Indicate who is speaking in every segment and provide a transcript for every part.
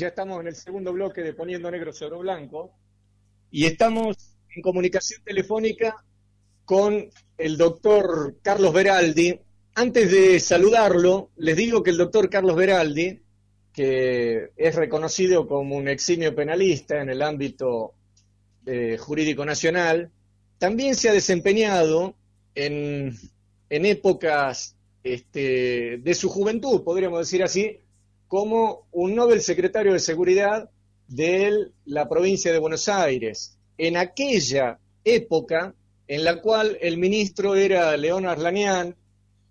Speaker 1: Ya estamos en el segundo bloque de Poniendo Negro sobre Blanco y estamos en comunicación telefónica con el doctor Carlos Beraldi. Antes de saludarlo, les digo que el doctor Carlos Beraldi, que es reconocido como un eximio penalista en el ámbito eh, jurídico nacional, también se ha desempeñado en, en épocas este, de su juventud, podríamos decir así, como un Nobel secretario de Seguridad de la provincia de Buenos Aires. En aquella época en la cual el ministro era León Arlanian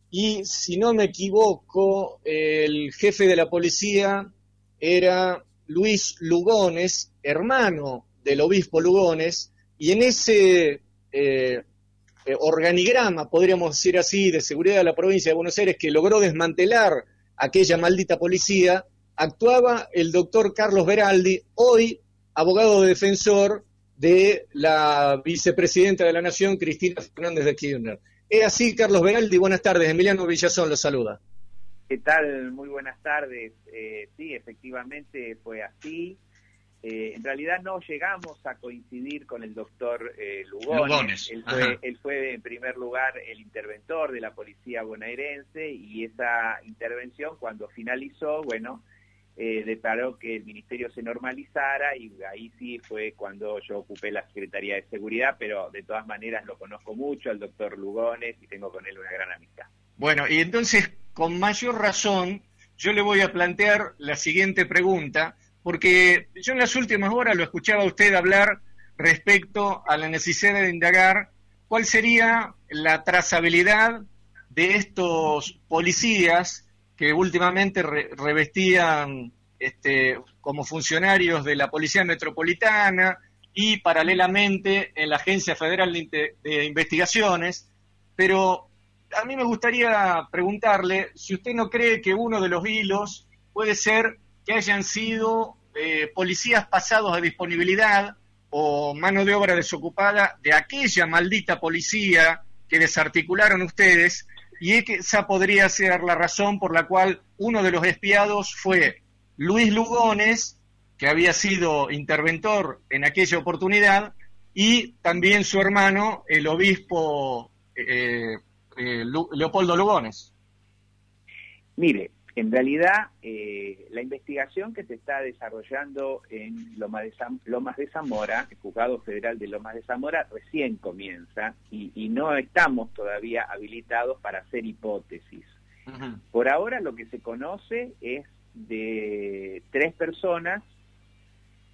Speaker 1: y, si no me equivoco, el jefe de la policía era Luis Lugones, hermano del obispo Lugones, y en ese eh, eh, organigrama, podríamos decir así, de seguridad de la provincia de Buenos Aires que logró desmantelar aquella maldita policía, actuaba el doctor Carlos Beraldi, hoy abogado defensor de la vicepresidenta de la Nación, Cristina Fernández de Kirchner. Es así, Carlos Beraldi, buenas tardes. Emiliano Villazón lo saluda.
Speaker 2: ¿Qué tal? Muy buenas tardes. Eh, sí, efectivamente fue así. Eh, en realidad no llegamos a coincidir con el doctor eh, Lugones. Él, fue, él, fue, en primer lugar el interventor de la policía bonaerense y esa intervención cuando finalizó, bueno, eh, declaró que el ministerio se normalizara y ahí sí fue cuando yo ocupé la Secretaría de Seguridad, pero de todas maneras lo conozco mucho al doctor Lugones y tengo con él una gran amistad.
Speaker 1: Bueno, y entonces con mayor razón yo le voy a plantear la siguiente pregunta porque yo en las últimas horas lo escuchaba a usted hablar respecto a la necesidad de indagar cuál sería la trazabilidad de estos policías que últimamente revestían este, como funcionarios de la Policía Metropolitana y paralelamente en la Agencia Federal de, de Investigaciones, pero a mí me gustaría preguntarle si usted no cree que uno de los hilos puede ser que hayan sido eh, policías pasados a disponibilidad o mano de obra desocupada de aquella maldita policía que desarticularon ustedes y esa podría ser la razón por la cual uno de los espiados fue Luis Lugones, que había sido interventor en aquella oportunidad, y también su hermano, el obispo eh, eh, Leopoldo Lugones.
Speaker 2: Mire, en realidad, eh, la investigación que se está desarrollando en Lomas de, Lomas de Zamora, el Juzgado Federal de Lomas de Zamora, recién comienza y, no estamos todavía habilitados para hacer hipótesis. Por ahora lo que se conoce es de tres personas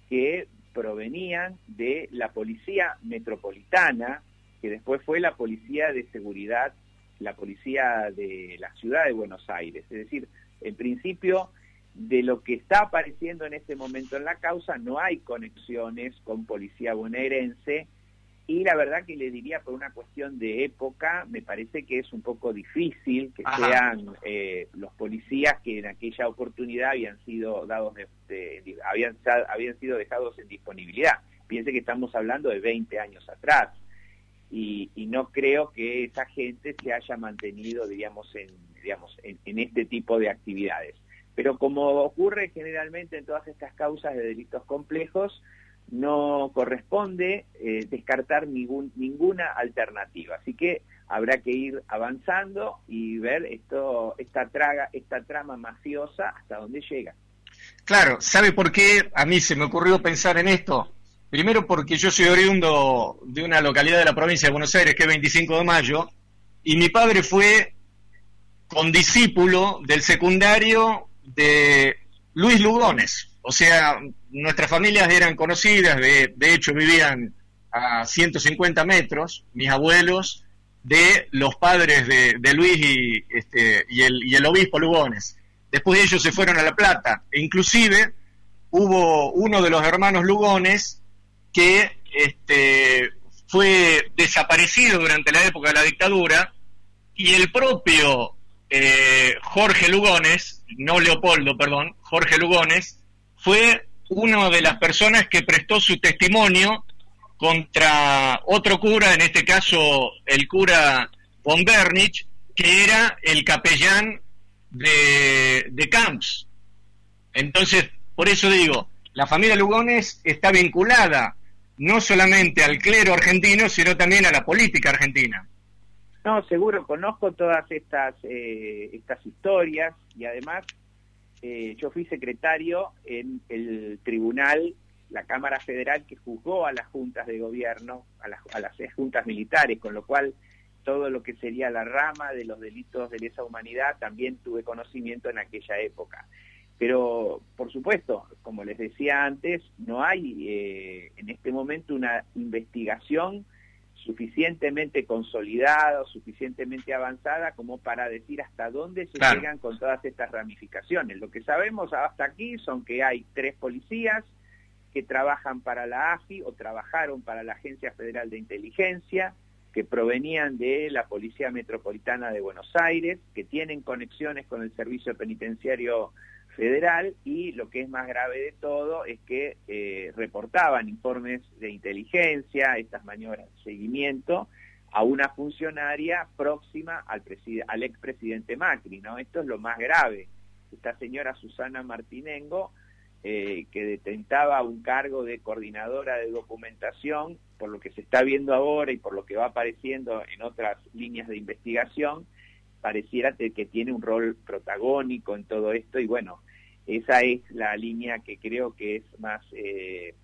Speaker 2: que provenían de la Policía Metropolitana, que después fue la Policía de Seguridad, la Policía de la Ciudad de Buenos Aires. Es decir, en principio, de lo que está apareciendo en este momento en la causa, no hay conexiones con policía bonaerense. Y la verdad que le diría por una cuestión de época, me parece que es un poco difícil que sean eh, los policías que en aquella oportunidad habían sido dados de, habían, habían sido dejados en disponibilidad. Piense que estamos hablando de 20 años atrás. Y, y no creo que esa gente se haya mantenido, diríamos, en digamos, en, este tipo de actividades. Pero como ocurre generalmente en todas estas causas de delitos complejos, no corresponde eh, descartar ninguna alternativa. Así que habrá que ir avanzando y ver esto, esta, traga, esta trama mafiosa hasta dónde llega.
Speaker 1: Claro, ¿sabe por qué a mí se me ocurrió pensar en esto? Primero porque yo soy oriundo de una localidad de la provincia de Buenos Aires, que es 25 de mayo, y mi padre fue con discípulo del secundario de Luis Lugones. O sea, nuestras familias eran conocidas, de, de hecho vivían a 150 metros, mis abuelos, de los padres de, Luis y, este, y, el, y el obispo Lugones. Después ellos se fueron a La Plata, e inclusive hubo uno de los hermanos Lugones que este, fue desaparecido durante la época de la dictadura y el propio eh, Jorge Lugones, no Leopoldo, perdón, Jorge Lugones, fue una de las personas que prestó su testimonio contra otro cura, en este caso el cura von Bernich, que era el capellán de, de Camps. Entonces, Por eso digo, la familia Lugones está vinculada no solamente al clero argentino, sino también a la política argentina.
Speaker 2: No, seguro, conozco todas estas, eh, estas historias y además eh, yo fui secretario en el tribunal, la Cámara Federal, que juzgó a las juntas de gobierno, a las, a las juntas militares, con lo cual todo lo que sería la rama de los delitos de lesa humanidad también tuve conocimiento en aquella época. Pero, por supuesto, como les decía antes, no hay eh, en este momento una investigación suficientemente consolidada o suficientemente avanzada como para decir hasta dónde se llegan con todas estas ramificaciones. Lo que sabemos hasta aquí son que hay tres policías que trabajan para la AFI o trabajaron para la Agencia Federal de Inteligencia, que provenían de la Policía Metropolitana de Buenos Aires, que tienen conexiones con el Servicio Penitenciario federal y lo que es más grave de todo es que eh, reportaban informes de inteligencia, estas maniobras de seguimiento, a una funcionaria próxima al, al expresidente Macri, ¿no? Esto es lo más grave. Esta señora Susana Martinengo, eh, que detentaba un cargo de coordinadora de documentación, por lo que se está viendo ahora y por lo que va apareciendo en otras líneas de investigación, pareciera que tiene un rol protagónico en todo esto y bueno, esa es la línea que creo que es más eh,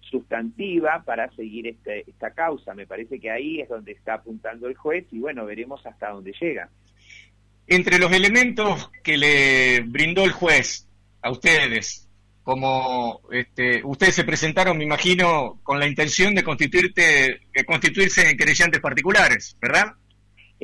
Speaker 2: sustantiva para seguir este, esta causa. Me parece que ahí es donde está apuntando el juez y bueno, veremos hasta dónde llega.
Speaker 1: Entre los elementos que le brindó el juez a ustedes, como este, ustedes se presentaron, me imagino, con la intención de, constituirte, de constituirse en querellantes particulares, ¿verdad?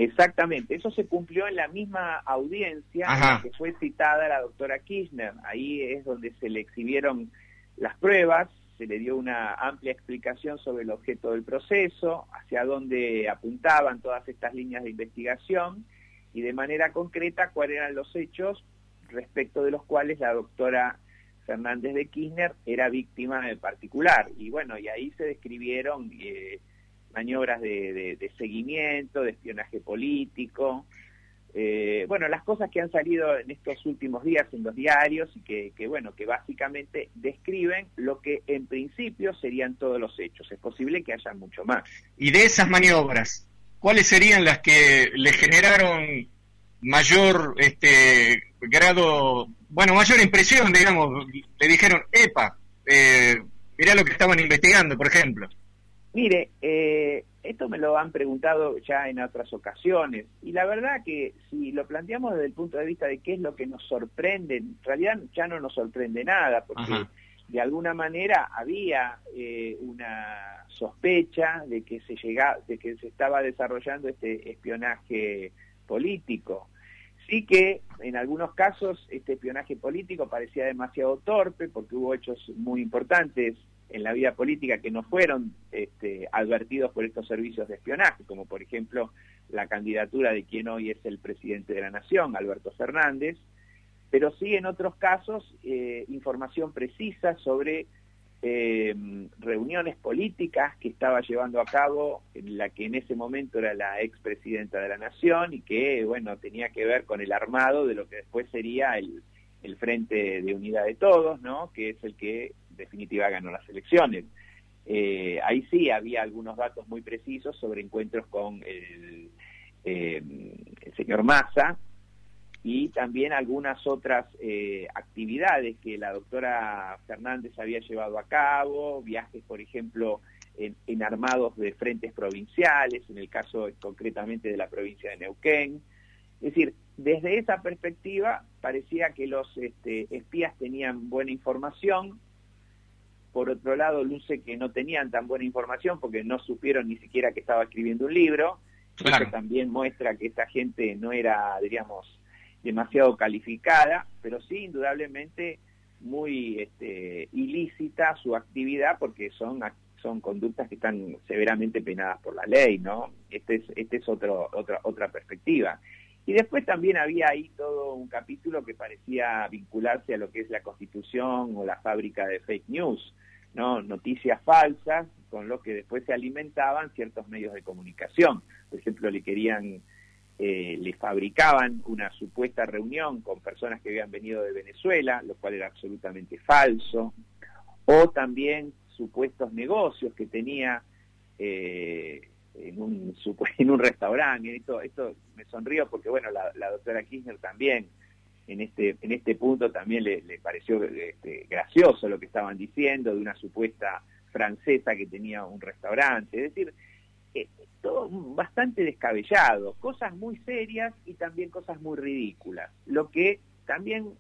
Speaker 2: Exactamente, eso se cumplió en la misma audiencia en la que fue citada la doctora Kirchner. Ahí es donde se le exhibieron las pruebas, se le dio una amplia explicación sobre el objeto del proceso, hacia dónde apuntaban todas estas líneas de investigación y de manera concreta cuáles eran los hechos respecto de los cuales la doctora Fernández de Kirchner era víctima en particular. Y bueno, y ahí se describieron... Eh, maniobras de, seguimiento, de espionaje político, eh, bueno, las cosas que han salido en estos últimos días en los diarios y que, bueno, que básicamente describen lo que en principio serían todos los hechos. Es posible que haya mucho más.
Speaker 1: Y de esas maniobras, ¿cuáles serían las que le generaron mayor este grado, bueno, mayor impresión, digamos? Le dijeron, epa, eh, mirá lo que estaban investigando, por ejemplo.
Speaker 2: Mire, eh, esto me lo han preguntado ya en otras ocasiones y la verdad que si lo planteamos desde el punto de vista de qué es lo que nos sorprende, en realidad ya no nos sorprende nada porque de alguna manera había eh, una sospecha de que se de que se estaba desarrollando este espionaje político. Sí que en algunos casos este espionaje político parecía demasiado torpe porque hubo hechos muy importantes en la vida política que no fueron este, advertidos por estos servicios de espionaje, como por ejemplo la candidatura de quien hoy es el presidente de la Nación, Alberto Fernández, pero sí en otros casos eh, información precisa sobre eh, reuniones políticas que estaba llevando a cabo en la que en ese momento era la expresidenta de la Nación y que, bueno, tenía que ver con el armado de lo que después sería el, el Frente de Unidad de Todos, ¿no? Que es el que definitiva ganó las elecciones. Eh, ahí sí había algunos datos muy precisos sobre encuentros con el, eh, señor Massa y también algunas otras eh, actividades que la doctora Fernández había llevado a cabo, viajes, por ejemplo, en, en, armados de frentes provinciales, en el caso concretamente de la provincia de Neuquén. Es decir, desde esa perspectiva parecía que los este, espías tenían buena información, por otro lado luce que no tenían tan buena información porque no supieron ni siquiera que estaba escribiendo un libro. Eso también muestra que esta gente no era, diríamos, demasiado calificada, pero sí indudablemente muy este, ilícita su actividad porque son son conductas que están severamente penadas por la ley, ¿no? Este es este es otro otra otra perspectiva. Y después también había ahí todo un capítulo que parecía vincularse a lo que es la Constitución o la fábrica de fake news, ¿no? noticias falsas con lo que después se alimentaban ciertos medios de comunicación. Por ejemplo, le querían eh, le fabricaban una supuesta reunión con personas que habían venido de Venezuela, lo cual era absolutamente falso, o también supuestos negocios que tenía eh, en, un, en un restaurante. Esto, esto me sonrío porque, bueno, la, doctora Kirchner también en este, en este punto también le, pareció este, gracioso lo que estaban diciendo de una supuesta francesa que tenía un restaurante. Es decir, eh, todo bastante descabellado, cosas muy serias y también cosas muy ridículas, lo que también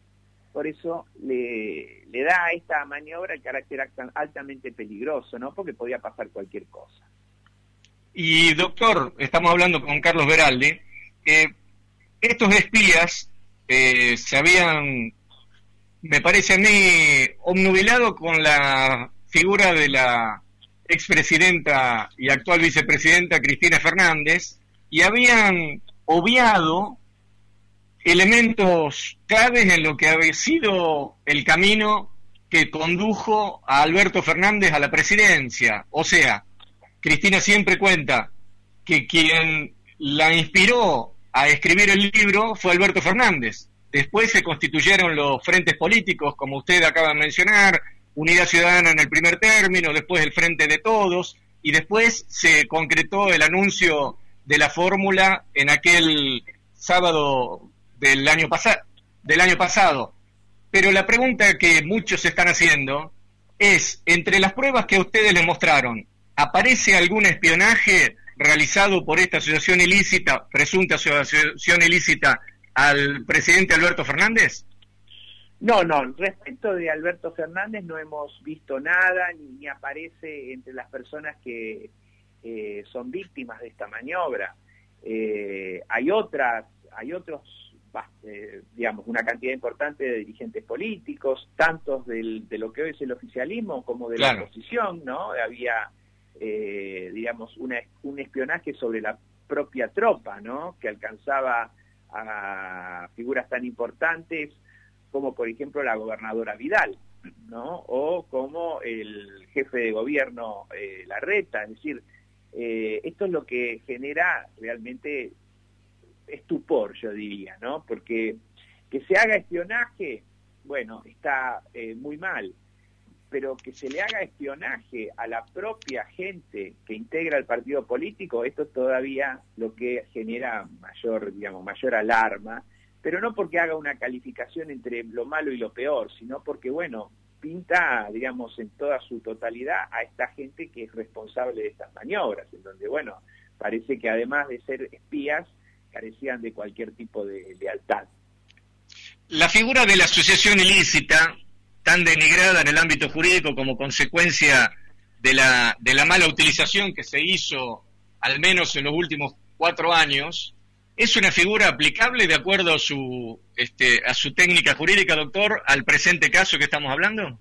Speaker 2: por eso le, le da a esta maniobra el carácter altamente peligroso, ¿no? Porque podía pasar cualquier cosa.
Speaker 1: Y doctor, estamos hablando con Carlos Beraldi, que estos espías se habían, me parece a mí, obnubilado con la figura de la expresidenta y actual vicepresidenta Cristina Fernández y habían obviado elementos claves en lo que había sido el camino que condujo a Alberto Fernández a la presidencia. O sea, Cristina siempre cuenta que quien la inspiró a escribir el libro fue Alberto Fernández. Después se constituyeron los frentes políticos, como usted acaba de mencionar, Unidad Ciudadana en el primer término, después el Frente de Todos, y después se concretó el anuncio de la fórmula en aquel sábado del año, del año pasado. Pero la pregunta que muchos están haciendo es, entre las pruebas que ustedes le mostraron, ¿aparece algún espionaje realizado por esta asociación ilícita, presunta asociación ilícita, al presidente Alberto Fernández?
Speaker 2: No, no, respecto de Alberto Fernández no hemos visto nada, ni, aparece entre las personas que eh, son víctimas de esta maniobra. Eh, hay otras, hay otros, eh, digamos, una cantidad importante de dirigentes políticos, tantos del, de lo que hoy es el oficialismo como de la oposición, ¿no? Había, digamos, una, un espionaje sobre la propia tropa, ¿no? Que alcanzaba a figuras tan importantes como por ejemplo la gobernadora Vidal, ¿no? O como el jefe de gobierno eh, Larreta, es decir, eh, esto es lo que genera realmente estupor, yo diría, ¿no? Porque que se haga espionaje, bueno, está eh, muy mal, pero que se le haga espionaje a la propia gente que integra el partido político, esto es todavía lo que genera mayor, digamos, mayor alarma pero no porque haga una calificación entre lo malo y lo peor, sino porque, bueno, pinta, digamos, en toda su totalidad a esta gente que es responsable de estas maniobras, en donde, bueno, parece que además de ser espías, carecían de cualquier tipo de lealtad.
Speaker 1: La figura de la asociación ilícita, tan denigrada en el ámbito jurídico como consecuencia de la, de la mala utilización que se hizo, al menos en los últimos cuatro años, ¿Es una figura aplicable de acuerdo a su, este, a su técnica jurídica, doctor, al presente caso que estamos hablando?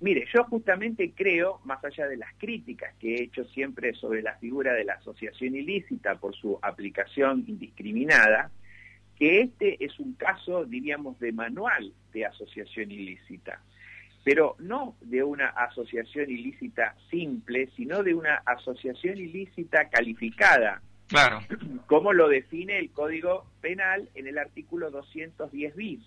Speaker 2: Mire, yo justamente creo, más allá de las críticas que he hecho siempre sobre la figura de la asociación ilícita por su aplicación indiscriminada, que este es un caso, diríamos, de manual de asociación ilícita, pero no de una asociación ilícita simple, sino de una asociación ilícita calificada,
Speaker 1: Claro.
Speaker 2: ¿Cómo lo define el Código Penal en el artículo 210 bis?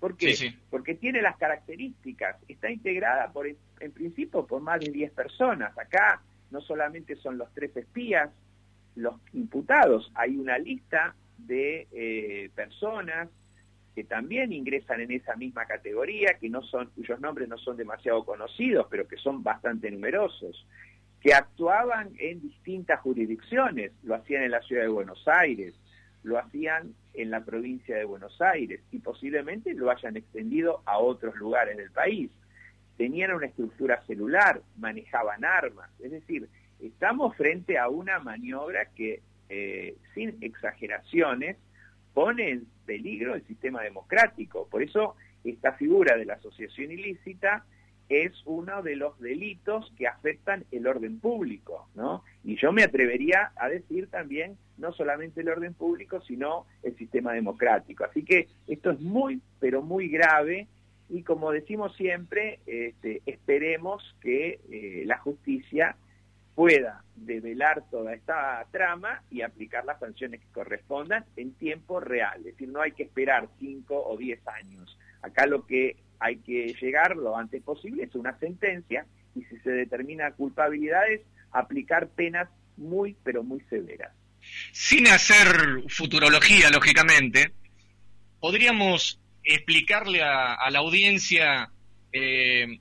Speaker 2: ¿Por qué? Porque tiene las características. Está integrada, por, en principio, por más de 10 personas. Acá no solamente son los tres espías, los imputados, hay una lista de eh, personas que también ingresan en esa misma categoría, que no son, cuyos nombres no son demasiado conocidos, pero que son bastante numerosos que actuaban en distintas jurisdicciones, lo hacían en la ciudad de Buenos Aires, lo hacían en la provincia de Buenos Aires y posiblemente lo hayan extendido a otros lugares del país. Tenían una estructura celular, manejaban armas, es decir, estamos frente a una maniobra que, eh, sin exageraciones, pone en peligro el sistema democrático. Por eso esta figura de la asociación ilícita es uno de los delitos que afectan el orden público, ¿no? Y yo me atrevería a decir también no solamente el orden público, sino el sistema democrático. Así que esto es muy, pero muy grave y como decimos siempre, este, esperemos que eh, la justicia pueda develar toda esta trama y aplicar las sanciones que correspondan en tiempo real. Es decir, no hay que esperar 5 o 10 años. Acá lo que hay que llegar lo antes posible es una sentencia y si se determina culpabilidades, aplicar penas muy, pero muy severas.
Speaker 1: Sin hacer futurología, lógicamente, podríamos explicarle a, la audiencia eh,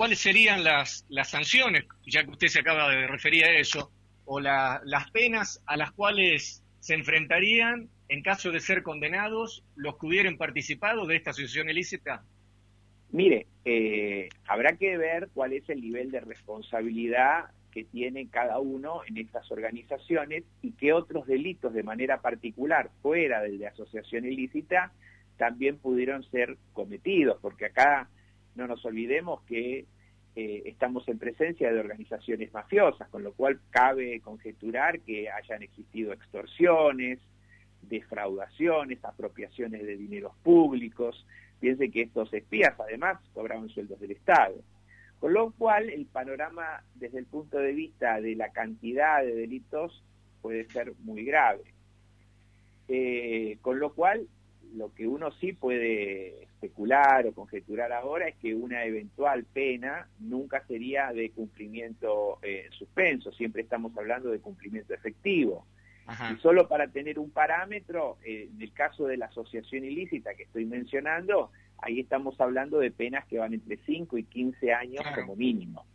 Speaker 1: cuáles serían las, las sanciones, ya que usted se acaba de referir a eso, o las penas a las cuales se enfrentarían en caso de ser condenados los que hubieran participado de esta asociación ilícita?
Speaker 2: Mire, eh, habrá que ver cuál es el nivel de responsabilidad que tiene cada uno en estas organizaciones y qué otros delitos de manera particular fuera del de asociación ilícita también pudieron ser cometidos, porque acá no nos olvidemos que eh, estamos en presencia de organizaciones mafiosas, con lo cual cabe conjeturar que hayan existido extorsiones, defraudaciones, apropiaciones de dineros públicos. Piense que estos espías además cobraban sueldos del Estado. Con lo cual el panorama desde el punto de vista de la cantidad de delitos puede ser muy grave. Eh, con lo cual lo que uno sí puede especular o conjeturar ahora es que una eventual pena nunca sería de cumplimiento eh, suspenso, siempre estamos hablando de cumplimiento efectivo. Y solo para tener un parámetro, eh, en el caso de la asociación ilícita que estoy mencionando, ahí estamos hablando de penas que van entre 5 y 15 años como mínimo.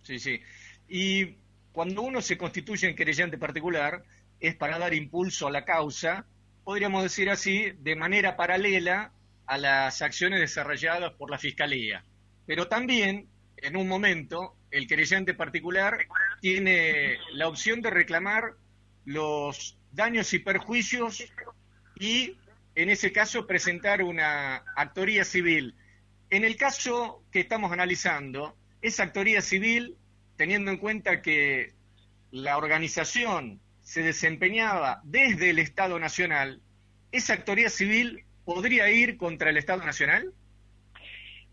Speaker 1: Sí, sí. Y cuando uno se constituye en querellante particular, es para dar impulso a la causa podríamos decir así, de manera paralela a las acciones desarrolladas por la Fiscalía. Pero también, en un momento, el querellante particular tiene la opción de reclamar los daños y perjuicios y, en ese caso, presentar una actoría civil. En el caso que estamos analizando, esa actoría civil, teniendo en cuenta que la organización se desempeñaba desde el Estado Nacional, ¿esa actoría civil podría ir contra el Estado Nacional?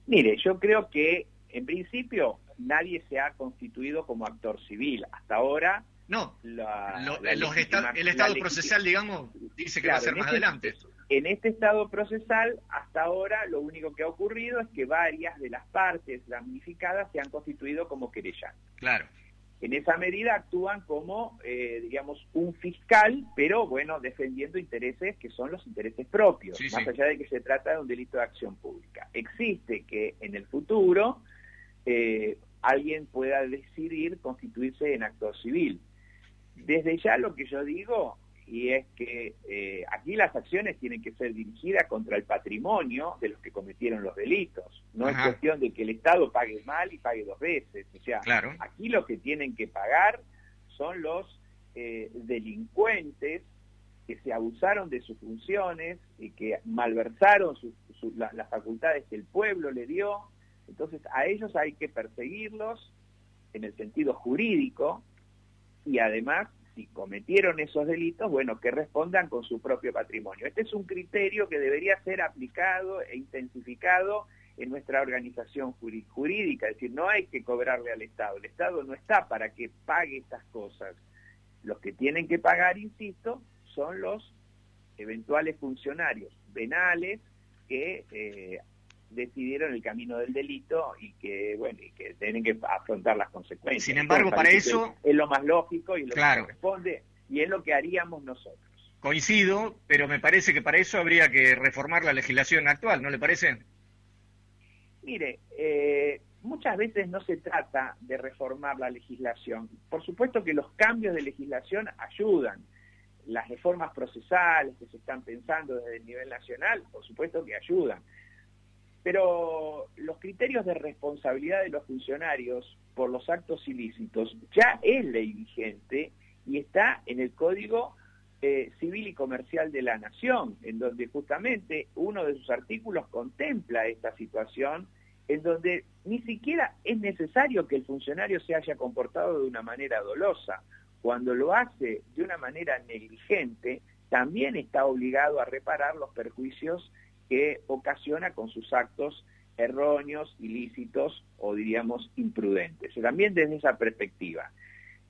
Speaker 2: Mire, yo creo que en principio nadie se ha constituido como actor civil. Hasta ahora...
Speaker 1: No, el Estado procesal, digamos, dice que va a ser más este adelante.
Speaker 2: En este Estado procesal, hasta ahora, lo único que ha ocurrido es que varias de las partes damnificadas se han constituido como querellantes.
Speaker 1: Claro
Speaker 2: en esa medida actúan como, eh, digamos, un fiscal, pero bueno, defendiendo intereses que son los intereses propios, más allá de que se trata de un delito de acción pública. Existe que en el futuro eh, alguien pueda decidir constituirse en actor civil. Desde ya lo que yo digo y es que eh, aquí las acciones tienen que ser dirigidas contra el patrimonio de los que cometieron los delitos. No es cuestión de que el Estado pague mal y pague dos veces. O sea, aquí lo que tienen que pagar son los eh, delincuentes que se abusaron de sus funciones y que malversaron las facultades que el pueblo le dio. Entonces a ellos hay que perseguirlos en el sentido jurídico y además si cometieron esos delitos, bueno, que respondan con su propio patrimonio. Este es un criterio que debería ser aplicado e intensificado en nuestra organización jurídica, es decir, no hay que cobrarle al Estado, el Estado no está para que pague estas cosas. Los que tienen que pagar, insisto, son los eventuales funcionarios penales que eh, decidieron el camino del delito y que, bueno, y que tienen que afrontar las consecuencias.
Speaker 1: Sin embargo, para eso...
Speaker 2: Es lo más lógico y lo que corresponde y es lo que haríamos nosotros.
Speaker 1: Coincido, pero me parece que para eso habría que reformar la legislación actual, ¿no le parece?
Speaker 2: Mire, eh, muchas veces no se trata de reformar la legislación. Por supuesto que los cambios de legislación ayudan. Las reformas procesales que se están pensando desde el nivel nacional, por supuesto que ayudan. Pero los criterios de responsabilidad de los funcionarios por los actos ilícitos ya es ley vigente y está en el Código eh, Civil y Comercial de la Nación, en donde justamente uno de sus artículos contempla esta situación, en donde ni siquiera es necesario que el funcionario se haya comportado de una manera dolosa. Cuando lo hace de una manera negligente, también está obligado a reparar los perjuicios que ocasiona con sus actos erróneos, ilícitos o diríamos imprudentes. También desde esa perspectiva.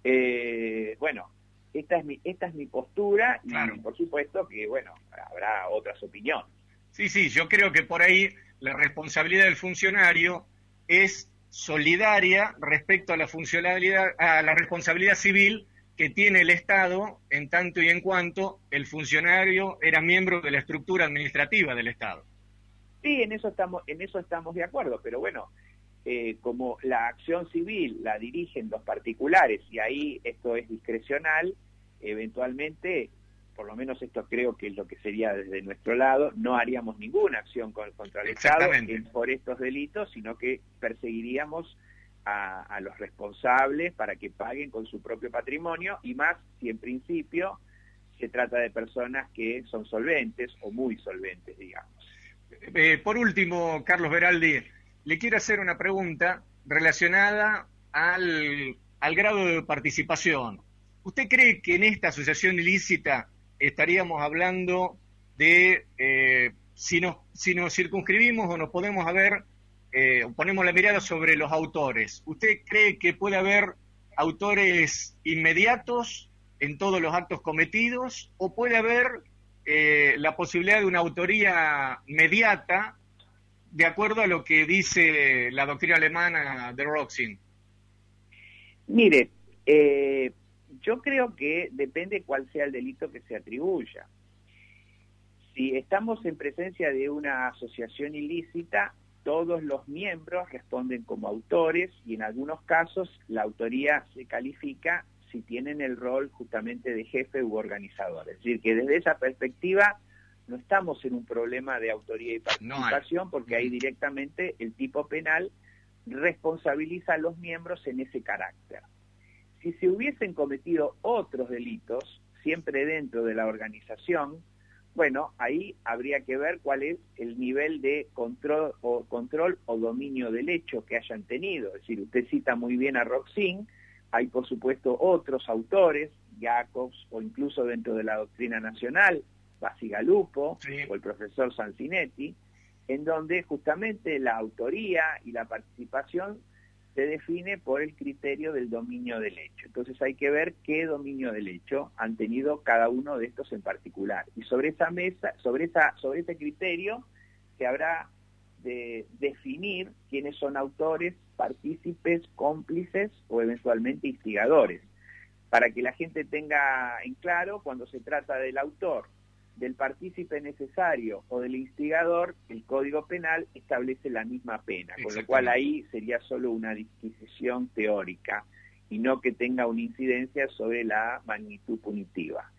Speaker 2: Eh, bueno, esta es mi, esta es mi postura y por supuesto que, bueno, habrá otras opiniones.
Speaker 1: Sí, sí, yo creo que por ahí la responsabilidad del funcionario es solidaria respecto a la funcionalidad, a la responsabilidad civil que tiene el Estado en tanto y en cuanto el funcionario era miembro de la estructura administrativa del Estado.
Speaker 2: Sí, en eso estamos, en eso estamos de acuerdo, pero bueno, eh, como la acción civil la dirigen los particulares y ahí esto es discrecional, eventualmente, por lo menos esto creo que es lo que sería desde nuestro lado, no haríamos ninguna acción contra el Estado por estos delitos, sino que perseguiríamos a, los responsables para que paguen con su propio patrimonio y más si en principio se trata de personas que son solventes o muy solventes, digamos.
Speaker 1: Eh, por último, Carlos Veraldi, le quiero hacer una pregunta relacionada al, grado de participación. ¿Usted cree que en esta asociación ilícita estaríamos hablando de eh, si, nos, si nos circunscribimos o nos podemos haber eh, ponemos la mirada sobre los autores. ¿Usted cree que puede haber autores inmediatos en todos los actos cometidos o puede haber eh, la posibilidad de una autoría mediata de acuerdo a lo que dice la doctrina alemana de Roxin?
Speaker 2: Mire, eh, yo creo que depende cuál sea el delito que se atribuya. Si estamos en presencia de una asociación ilícita, todos los miembros responden como autores y en algunos casos la autoría se califica si tienen el rol justamente de jefe u organizador. Es decir, que desde esa perspectiva no estamos en un problema de autoría y participación porque ahí directamente el tipo penal responsabiliza a los miembros en ese carácter. Si se hubiesen cometido otros delitos, siempre dentro de la organización, bueno, ahí habría que ver cuál es el nivel de control o, control o dominio del hecho que hayan tenido. Es decir, usted cita muy bien a Roxin, hay por supuesto otros autores, Jacobs o incluso dentro de la doctrina nacional, Basigalupo o el profesor Sancinetti, en donde justamente la autoría y la participación se define por el criterio del dominio del hecho. Entonces hay que ver qué dominio del hecho han tenido cada uno de estos en particular. Y sobre esa mesa, sobre esa, sobre ese criterio, se habrá de definir quiénes son autores, partícipes, cómplices o eventualmente instigadores, para que la gente tenga en claro cuando se trata del autor del partícipe necesario o del instigador, el Código Penal establece la misma pena, con lo cual ahí sería solo una disquisición teórica y no que tenga una incidencia sobre la magnitud punitiva.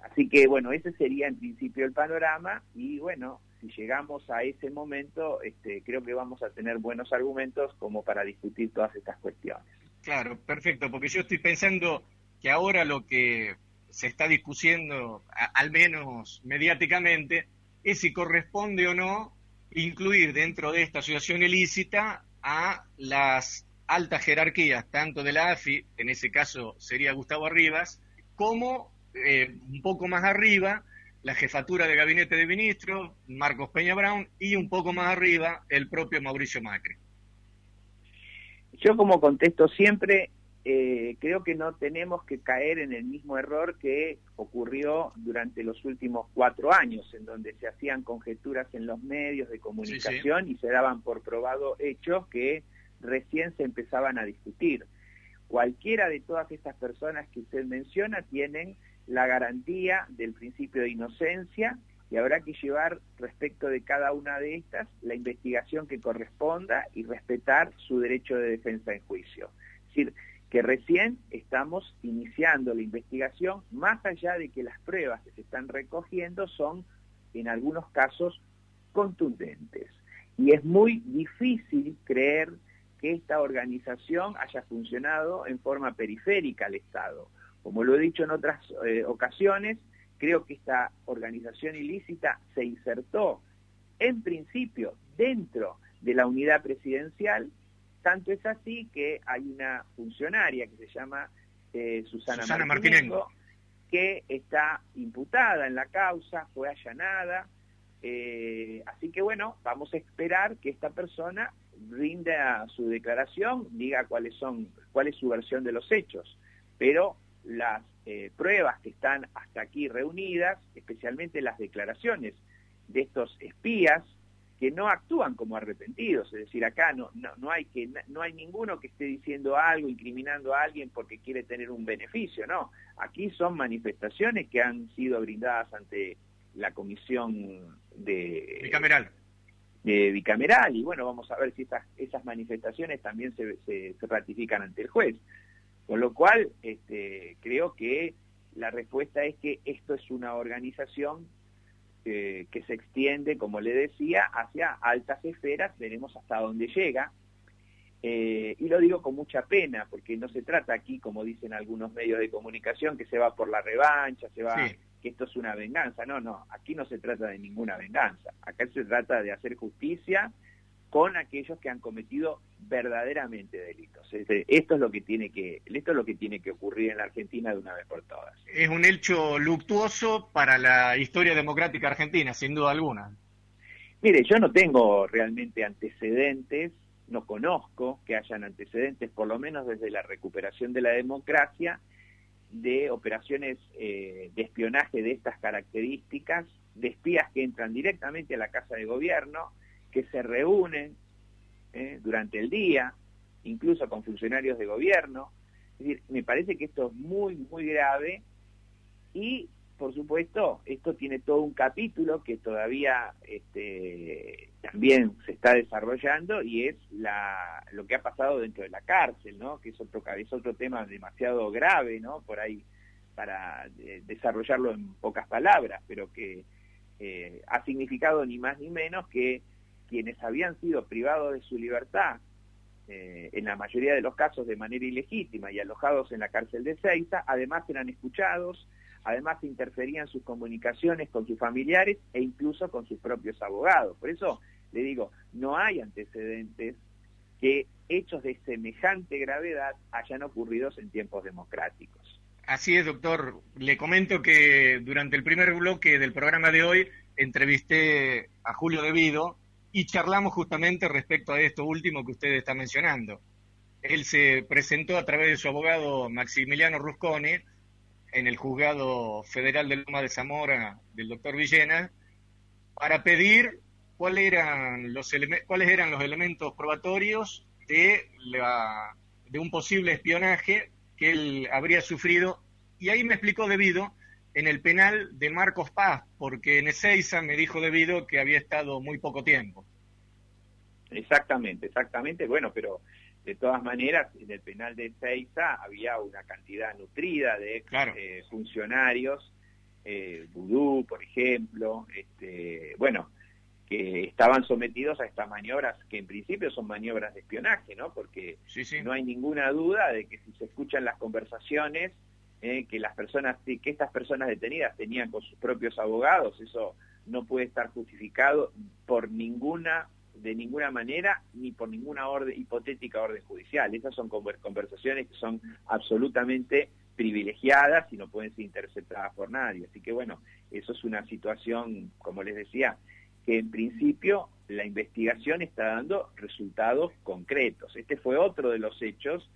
Speaker 2: Así que bueno, ese sería en principio el panorama y bueno, si llegamos a ese momento, este, creo que vamos a tener buenos argumentos como para discutir todas estas cuestiones.
Speaker 1: Claro, perfecto, porque yo estoy pensando que ahora lo que se está discutiendo, al menos mediáticamente, es si corresponde o no incluir dentro de esta asociación ilícita a las altas jerarquías, tanto de la AFI, en ese caso sería Gustavo Arribas, como eh, un poco más arriba la jefatura de gabinete de ministros, Marcos Peña Brown, y un poco más arriba el propio Mauricio Macri.
Speaker 2: Yo como contesto siempre, eh, creo que no tenemos que caer en el mismo error que ocurrió durante los últimos cuatro años, en donde se hacían conjeturas en los medios de comunicación y se daban por probado hechos que recién se empezaban a discutir. Cualquiera de todas estas personas que usted menciona tienen la garantía del principio de inocencia y habrá que llevar respecto de cada una de estas la investigación que corresponda y respetar su derecho de defensa en juicio. Es decir, que recién estamos iniciando la investigación, más allá de que las pruebas que se están recogiendo son, en algunos casos, contundentes. Y es muy difícil creer que esta organización haya funcionado en forma periférica al Estado. Como lo he dicho en otras eh, ocasiones, creo que esta organización ilícita se insertó en principio dentro de la unidad presidencial tanto es así que hay una funcionaria que se llama eh, Susana, Martinengo, que está imputada en la causa, fue allanada. Eh, así que bueno, vamos a esperar que esta persona rinda su declaración, diga cuáles son, cuál es su versión de los hechos. pero las eh, pruebas que están hasta aquí reunidas, especialmente las declaraciones de estos espías, que no actúan como arrepentidos, es decir, acá no, no, hay que no hay ninguno que esté diciendo algo, incriminando a alguien porque quiere tener un beneficio, no, aquí son manifestaciones que han sido brindadas ante la comisión de
Speaker 1: bicameral.
Speaker 2: de bicameral y bueno vamos a ver si esas esas manifestaciones también se, se, se ratifican ante el juez. Con lo cual este, creo que la respuesta es que esto es una organización eh, que se extiende, como le decía, hacia altas esferas, veremos hasta dónde llega. Eh, y lo digo con mucha pena, porque no se trata aquí, como dicen algunos medios de comunicación, que se va por la revancha, se va, que esto es una venganza. No, no, aquí no se trata de ninguna venganza. Acá se trata de hacer justicia con aquellos que han cometido verdaderamente delitos. Esto es lo que tiene que esto es lo que tiene que ocurrir en la Argentina de una vez por todas.
Speaker 1: Es un hecho luctuoso para la historia democrática argentina, sin duda alguna.
Speaker 2: Mire, yo no tengo realmente antecedentes, no conozco que hayan antecedentes, por lo menos desde la recuperación de la democracia, de operaciones eh, de espionaje de estas características, de espías que entran directamente a la casa de gobierno, que se reúnen ¿eh? durante el día, incluso con funcionarios de gobierno. Es decir, me parece que esto es muy, muy grave y, por supuesto, esto tiene todo un capítulo que todavía este, también se está desarrollando y es lo que ha pasado dentro de la cárcel, ¿no? Que es otro, es otro tema demasiado grave, ¿no? Por ahí para eh, desarrollarlo en pocas palabras, pero que eh, ha significado ni más ni menos que quienes habían sido privados de su libertad, eh, en la mayoría de los casos de manera ilegítima y alojados en la cárcel de Ceiza, además eran escuchados, además interferían sus comunicaciones con sus familiares e incluso con sus propios abogados. Por eso le digo, no hay antecedentes que hechos de semejante gravedad hayan ocurrido en tiempos democráticos.
Speaker 1: Así es, doctor. Le comento que durante el primer bloque del programa de hoy entrevisté a Julio Devido, y charlamos justamente respecto a esto último que usted está mencionando. Él se presentó a través de su abogado Maximiliano Rusconi en el juzgado federal de Loma de Zamora del doctor Villena para pedir cuáles eran los cuáles eran los elementos probatorios de, la, de un posible espionaje que él habría sufrido y ahí me explicó debido en el penal de Marcos Paz, porque en Ezeiza me dijo debido que había estado muy poco tiempo.
Speaker 2: Exactamente, exactamente. Bueno, pero de todas maneras, en el penal de Ezeiza había una cantidad nutrida de eh, funcionarios, eh, Vudú, por ejemplo, este, bueno, que estaban sometidos a estas maniobras, que en principio son maniobras de espionaje, ¿no? Porque no hay ninguna duda de que si se escuchan las conversaciones eh, que las personas, que estas personas detenidas tenían con sus propios abogados, eso no puede estar justificado por ninguna de ninguna manera ni por ninguna orden hipotética orden judicial. Esas son conversaciones que son absolutamente privilegiadas y no pueden ser interceptadas por nadie. Así que bueno, eso es una situación, como les decía, que en principio la investigación está dando resultados concretos. Este fue otro de los hechos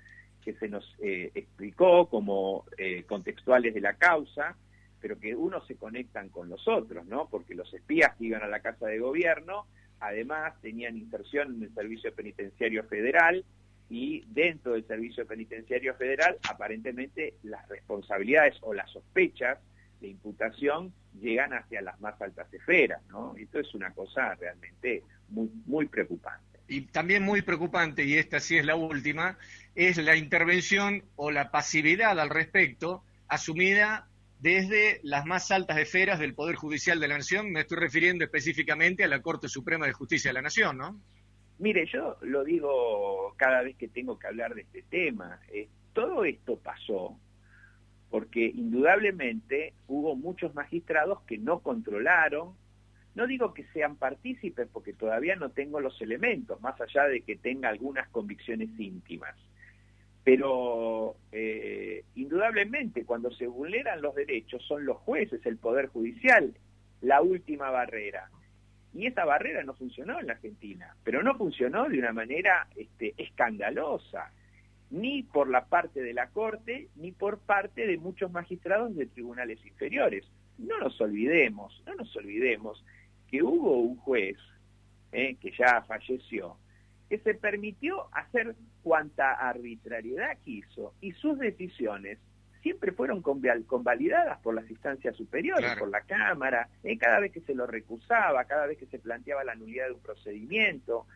Speaker 2: que se nos eh, explicó como eh, contextuales de la causa, pero que unos se conectan con los otros, ¿no? Porque los espías que iban a la casa de gobierno, además tenían inserción en el Servicio Penitenciario Federal y dentro del Servicio Penitenciario Federal, aparentemente las responsabilidades o las sospechas de imputación llegan hacia las más altas esferas, ¿no? Esto es una cosa realmente muy, muy preocupante
Speaker 1: y también muy preocupante, y esta sí es la última, es la intervención o la pasividad al respecto asumida desde las más altas esferas del Poder Judicial de la Nación. Me estoy refiriendo específicamente a la Corte Suprema de Justicia de la Nación, ¿no?
Speaker 2: Mire, yo lo digo cada vez que tengo que hablar de este tema. Eh, todo esto pasó porque indudablemente hubo muchos magistrados que no controlaron no digo que sean partícipes porque todavía no tengo los elementos, más allá de que tenga algunas convicciones íntimas. Pero eh, indudablemente cuando se vulneran los derechos son los jueces, el Poder Judicial, la última barrera. Y esa barrera no funcionó en la Argentina, pero no funcionó de una manera este, escandalosa. ni por la parte de la Corte, ni por parte de muchos magistrados de tribunales inferiores. No nos olvidemos, no nos olvidemos que hubo un juez eh, que ya falleció, que se permitió hacer cuanta arbitrariedad quiso y sus decisiones siempre fueron convalidadas por las instancias superiores, por la Cámara, eh, cada vez que se lo recusaba, cada vez que se planteaba la nulidad de un procedimiento.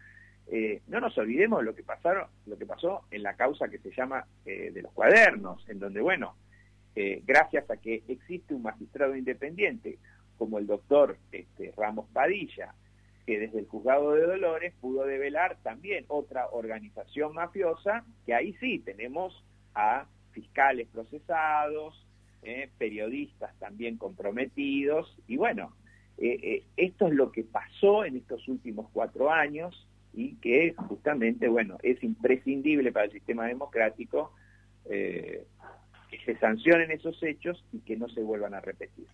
Speaker 2: Eh, no nos olvidemos lo que pasaron, lo que pasó en la causa que se llama eh, de los cuadernos, en donde, bueno, gracias a que existe un magistrado independiente como el doctor este, Ramos Padilla, que desde el juzgado de Dolores pudo develar también otra organización mafiosa, que ahí sí tenemos a fiscales procesados, eh, periodistas también comprometidos, y bueno, eh, eh, esto es lo que pasó en estos últimos cuatro años y que justamente, bueno, es imprescindible para el sistema democrático que se sancionen esos hechos y que no se vuelvan a repetir.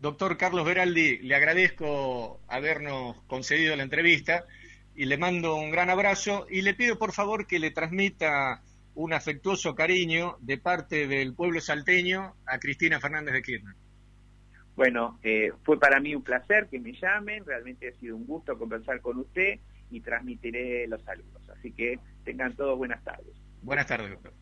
Speaker 1: Doctor Carlos Veraldi, le agradezco habernos concedido la entrevista y le mando un gran abrazo y le pido por favor que le transmita un afectuoso cariño de parte del pueblo salteño a Cristina Fernández de Kirchner.
Speaker 2: Bueno, eh, fue para mí un placer que me llamen, realmente ha sido un gusto conversar con usted y transmitiré los saludos. Así que tengan todos buenas tardes.
Speaker 1: Buenas tardes, doctor.